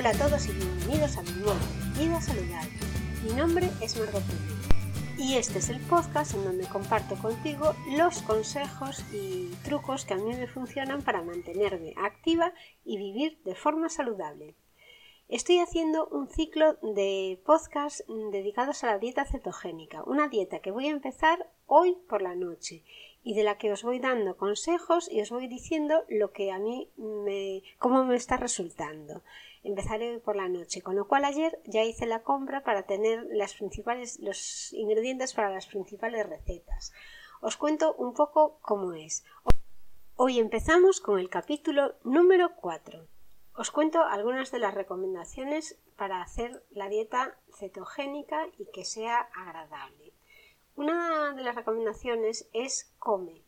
Hola a todos y bienvenidos a mi nuevo Vida Saludable. Mi nombre es Margot y este es el podcast en donde comparto contigo los consejos y trucos que a mí me funcionan para mantenerme activa y vivir de forma saludable. Estoy haciendo un ciclo de podcasts dedicados a la dieta cetogénica, una dieta que voy a empezar hoy por la noche y de la que os voy dando consejos y os voy diciendo lo que a mí me cómo me está resultando empezaré por la noche, con lo cual ayer ya hice la compra para tener las principales, los ingredientes para las principales recetas. Os cuento un poco cómo es. Hoy empezamos con el capítulo número 4. Os cuento algunas de las recomendaciones para hacer la dieta cetogénica y que sea agradable. Una de las recomendaciones es come.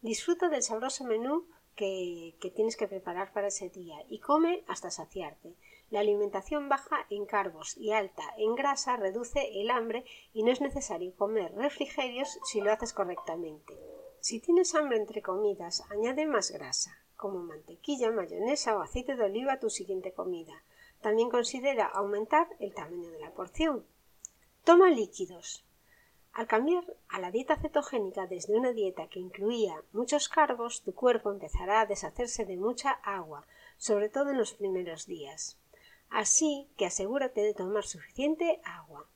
Disfruta del sabroso menú que, tienes que preparar para ese día y come hasta saciarte. La alimentación baja en carbos y alta en grasa reduce el hambre y no es necesario comer refrigerios si lo haces correctamente. Si tienes hambre entre comidas, añade más grasa, como mantequilla, mayonesa o aceite de oliva a tu siguiente comida. También considera aumentar el tamaño de la porción. Toma líquidos. Al cambiar a la dieta cetogénica desde una dieta que incluía muchos carbos, tu cuerpo empezará a deshacerse de mucha agua, sobre todo en los primeros días. Así que asegúrate de tomar suficiente agua.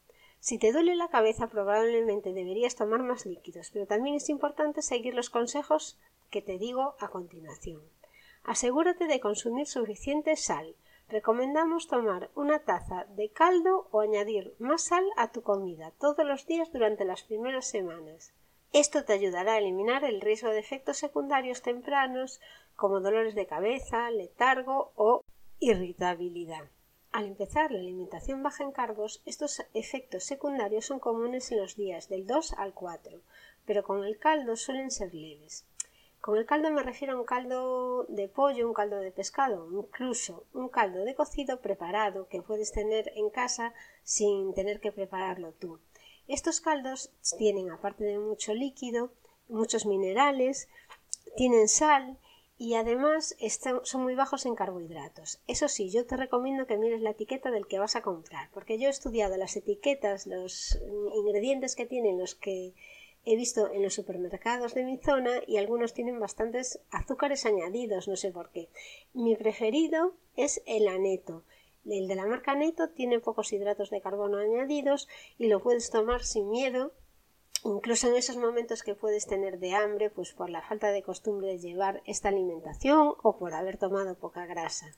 Si te duele la cabeza probablemente deberías tomar más líquidos, pero también es importante seguir los consejos que te digo a continuación. Asegúrate de consumir suficiente sal, Recomendamos tomar una taza de caldo o añadir más sal a tu comida todos los días durante las primeras semanas. Esto te ayudará a eliminar el riesgo de efectos secundarios tempranos como dolores de cabeza, letargo o irritabilidad. Al empezar la alimentación baja en carbos, estos efectos secundarios son comunes en los días del 2 al 4, pero con el caldo suelen ser leves. Con el caldo me refiero a un caldo de pollo, un caldo de pescado, incluso un caldo de cocido preparado que puedes tener en casa sin tener que prepararlo tú. Estos caldos tienen, aparte de mucho líquido, muchos minerales, tienen sal y además son muy bajos en carbohidratos. Eso sí, yo te recomiendo que mires la etiqueta del que vas a comprar, porque yo he estudiado las etiquetas, los ingredientes que tienen los que he visto en los supermercados de mi zona y algunos tienen bastantes azúcares añadidos, no sé por qué. Mi preferido es el aneto. El de la marca Neto tiene pocos hidratos de carbono añadidos y lo puedes tomar sin miedo, incluso en esos momentos que puedes tener de hambre, pues por la falta de costumbre de llevar esta alimentación o por haber tomado poca grasa.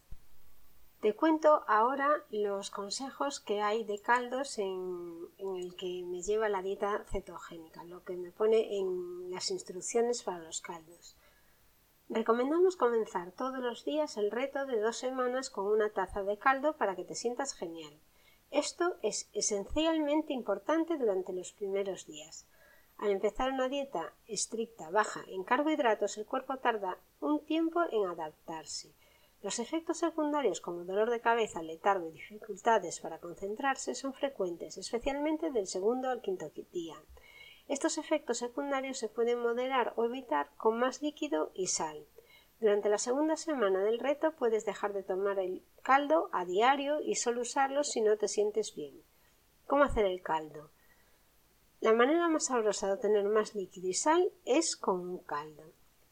Te cuento ahora los consejos que hay de caldos en, el que me lleva la dieta cetogénica, lo que me pone en las instrucciones para los caldos. Recomendamos comenzar todos los días el reto de dos semanas con una taza de caldo para que te sientas genial. Esto es esencialmente importante durante los primeros días. Al empezar una dieta estricta baja en carbohidratos, el cuerpo tarda un tiempo en adaptarse. Los efectos secundarios como dolor de cabeza, letargo y dificultades para concentrarse son frecuentes, especialmente del segundo al quinto día. Estos efectos secundarios se pueden moderar o evitar con más líquido y sal. Durante la segunda semana del reto puedes dejar de tomar el caldo a diario y solo usarlo si no te sientes bien. ¿Cómo hacer el caldo? La manera más sabrosa de obtener más líquido y sal es con un caldo.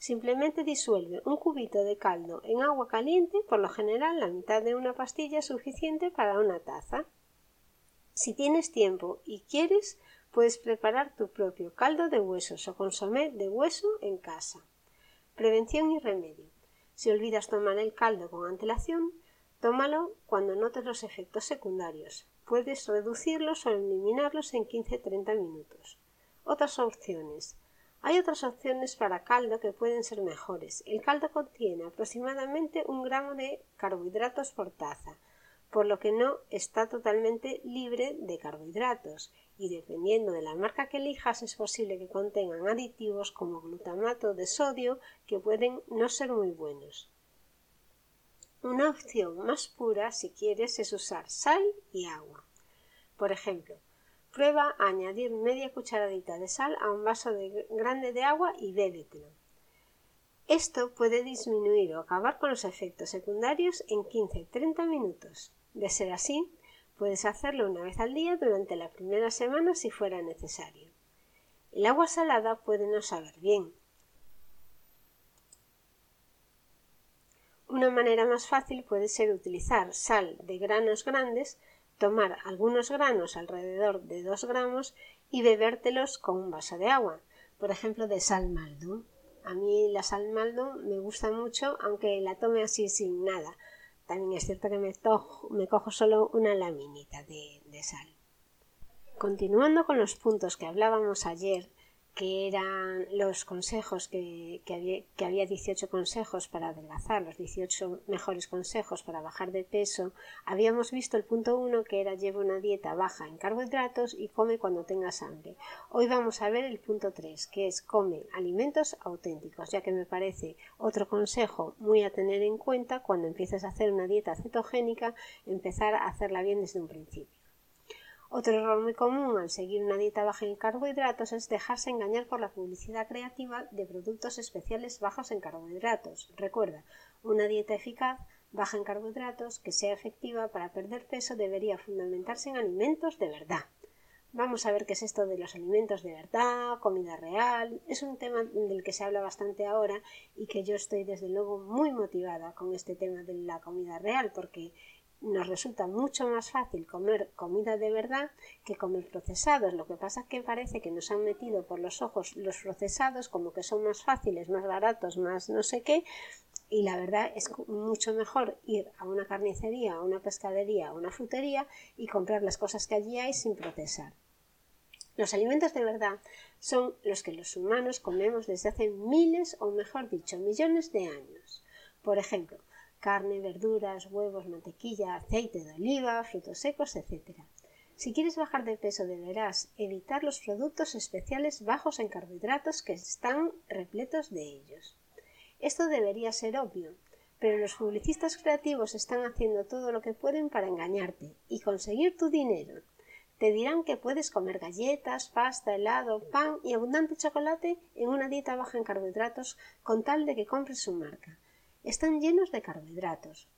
Simplemente disuelve un cubito de caldo en agua caliente, por lo general la mitad de una pastilla es suficiente para una taza. Si tienes tiempo y quieres, puedes preparar tu propio caldo de huesos o consomé de hueso en casa. Prevención y remedio. Si olvidas tomar el caldo con antelación, tómalo cuando notes los efectos secundarios. Puedes reducirlos o eliminarlos en 15-30 minutos. Otras opciones. Hay otras opciones para caldo que pueden ser mejores. El caldo contiene aproximadamente un gramo de carbohidratos por taza, por lo que no está totalmente libre de carbohidratos y dependiendo de la marca que elijas es posible que contengan aditivos como glutamato de sodio que pueden no ser muy buenos. Una opción más pura si quieres es usar sal y agua. Por ejemplo, Prueba a añadir media cucharadita de sal a un vaso grande de agua y bébetelo. Esto puede disminuir o acabar con los efectos secundarios en 15-30 minutos. De ser así, puedes hacerlo una vez al día durante la primera semana si fuera necesario. El agua salada puede no saber bien. Una manera más fácil puede ser utilizar sal de granos grandes, tomar algunos granos alrededor de 2 gramos y bebértelos con un vaso de agua, por ejemplo de sal maldo. A mí la sal maldo me gusta mucho, aunque la tome así sin nada. También es cierto que me, me cojo solo una laminita de sal. Continuando con los puntos que hablábamos ayer, que eran los consejos que, había, que había 18 consejos para adelgazar, los 18 mejores consejos para bajar de peso, habíamos visto el punto 1 que era lleva una dieta baja en carbohidratos y come cuando tengas hambre. Hoy vamos a ver el punto 3, que es come alimentos auténticos, ya que me parece otro consejo muy a tener en cuenta cuando empieces a hacer una dieta cetogénica, empezar a hacerla bien desde un principio. Otro error muy común al seguir una dieta baja en carbohidratos es dejarse engañar por la publicidad creativa de productos especiales bajos en carbohidratos. Recuerda, una dieta eficaz, baja en carbohidratos, que sea efectiva para perder peso debería fundamentarse en alimentos de verdad. Vamos a ver qué es esto de los alimentos de verdad, comida real. Es un tema del que se habla bastante ahora y que yo estoy desde luego muy motivada con este tema de la comida real porque nos resulta mucho más fácil comer comida de verdad que comer procesados. Lo que pasa es que parece que nos han metido por los ojos los procesados como que son más fáciles, más baratos, más no sé qué. Y la verdad es mucho mejor ir a una carnicería, a una pescadería, a una frutería y comprar las cosas que allí hay sin procesar. Los alimentos de verdad son los que los humanos comemos desde hace miles o mejor dicho millones de años. Por ejemplo, carne, verduras, huevos, mantequilla, aceite de oliva, frutos secos, etc. Si quieres bajar de peso deberás evitar los productos especiales bajos en carbohidratos que están repletos de ellos. Esto debería ser obvio, pero los publicistas creativos están haciendo todo lo que pueden para engañarte y conseguir tu dinero. Te dirán que puedes comer galletas, pasta, helado, pan y abundante chocolate en una dieta baja en carbohidratos con tal de que compres su marca están llenos de carbohidratos.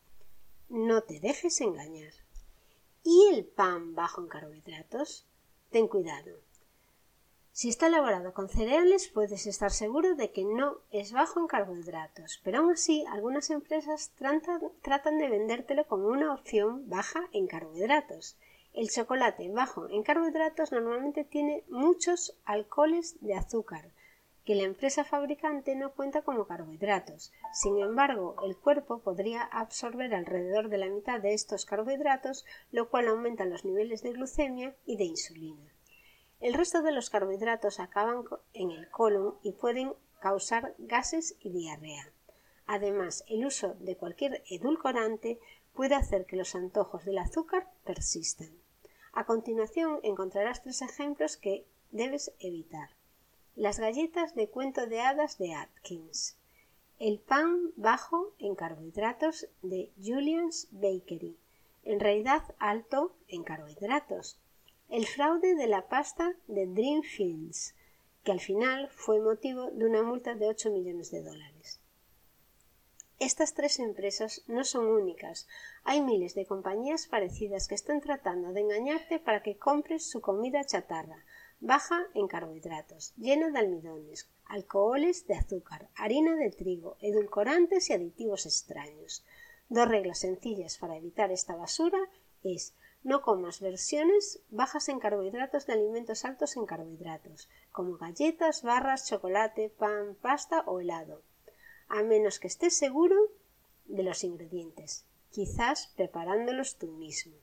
No te dejes engañar. ¿Y el pan bajo en carbohidratos? Ten cuidado. Si está elaborado con cereales, puedes estar seguro de que no es bajo en carbohidratos, pero aún así algunas empresas tratan, de vendértelo como una opción baja en carbohidratos. El chocolate bajo en carbohidratos normalmente tiene muchos alcoholes de azúcar, que la empresa fabricante no cuenta como carbohidratos. Sin embargo, el cuerpo podría absorber alrededor de la mitad de estos carbohidratos, lo cual aumenta los niveles de glucemia y de insulina. El resto de los carbohidratos acaban en el colon y pueden causar gases y diarrea. Además, el uso de cualquier edulcorante puede hacer que los antojos del azúcar persistan. A continuación encontrarás tres ejemplos que debes evitar. Las galletas de cuento de hadas de Atkins. El pan bajo en carbohidratos de Julian's Bakery, en realidad alto en carbohidratos. El fraude de la pasta de Dreamfields, que al final fue motivo de una multa de 8 millones de dólares. Estas tres empresas no son únicas. Hay miles de compañías parecidas que están tratando de engañarte para que compres su comida chatarra, baja en carbohidratos, llena de almidones, alcoholes de azúcar, harina de trigo, edulcorantes y aditivos extraños. Dos reglas sencillas para evitar esta basura es no comas versiones bajas en carbohidratos de alimentos altos en carbohidratos, como galletas, barras, chocolate, pan, pasta o helado, a menos que estés seguro de los ingredientes, quizás preparándolos tú mismo.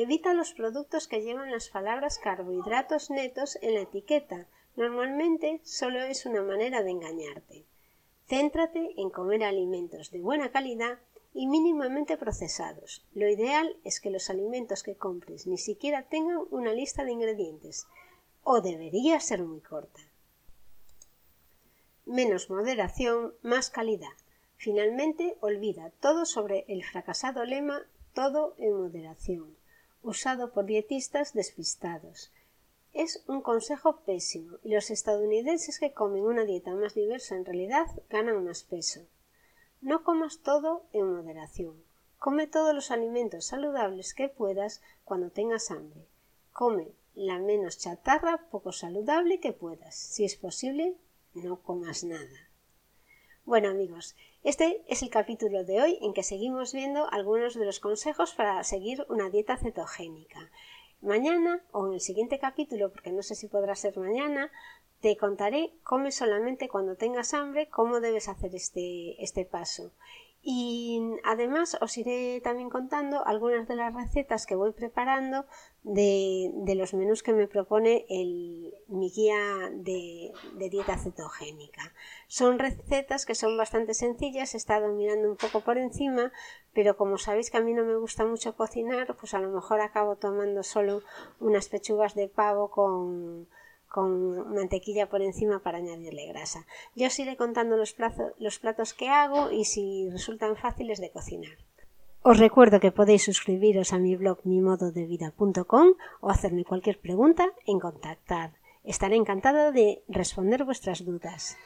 Evita los productos que llevan las palabras carbohidratos netos en la etiqueta. Normalmente solo es una manera de engañarte. Céntrate en comer alimentos de buena calidad y mínimamente procesados. Lo ideal es que los alimentos que compres ni siquiera tengan una lista de ingredientes, o debería ser muy corta. Menos moderación, más calidad. Finalmente, olvida todo sobre el fracasado lema todo en moderación usado por dietistas despistados. es un consejo pésimo y los estadounidenses que comen una dieta más diversa en realidad ganan más peso. No comas todo en moderación. Come todos los alimentos saludables que puedas cuando tengas hambre. Come la menos chatarra poco saludable que puedas. Si es posible, no comas nada. Bueno amigos, este es el capítulo de hoy en que seguimos viendo algunos de los consejos para seguir una dieta cetogénica. Mañana o en el siguiente capítulo, porque no sé si podrá ser mañana, te contaré come solamente cuando tengas hambre, cómo debes hacer este, este paso. Y además os iré también contando algunas de las recetas que voy preparando de, los menús que me propone mi guía de, de, dieta cetogénica. Son recetas que son bastante sencillas, he estado mirando un poco por encima, pero como sabéis que a mí no me gusta mucho cocinar, pues a lo mejor acabo tomando solo unas pechugas de pavo con, con mantequilla por encima para añadirle grasa. Yo os iré contando los, platos que hago y si resultan fáciles de cocinar. Os recuerdo que podéis suscribiros a mi blog mimododevida.com o hacerme cualquier pregunta en contactar. Estaré encantada de responder vuestras dudas.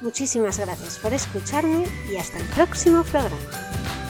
Muchísimas gracias por escucharme y hasta el próximo programa.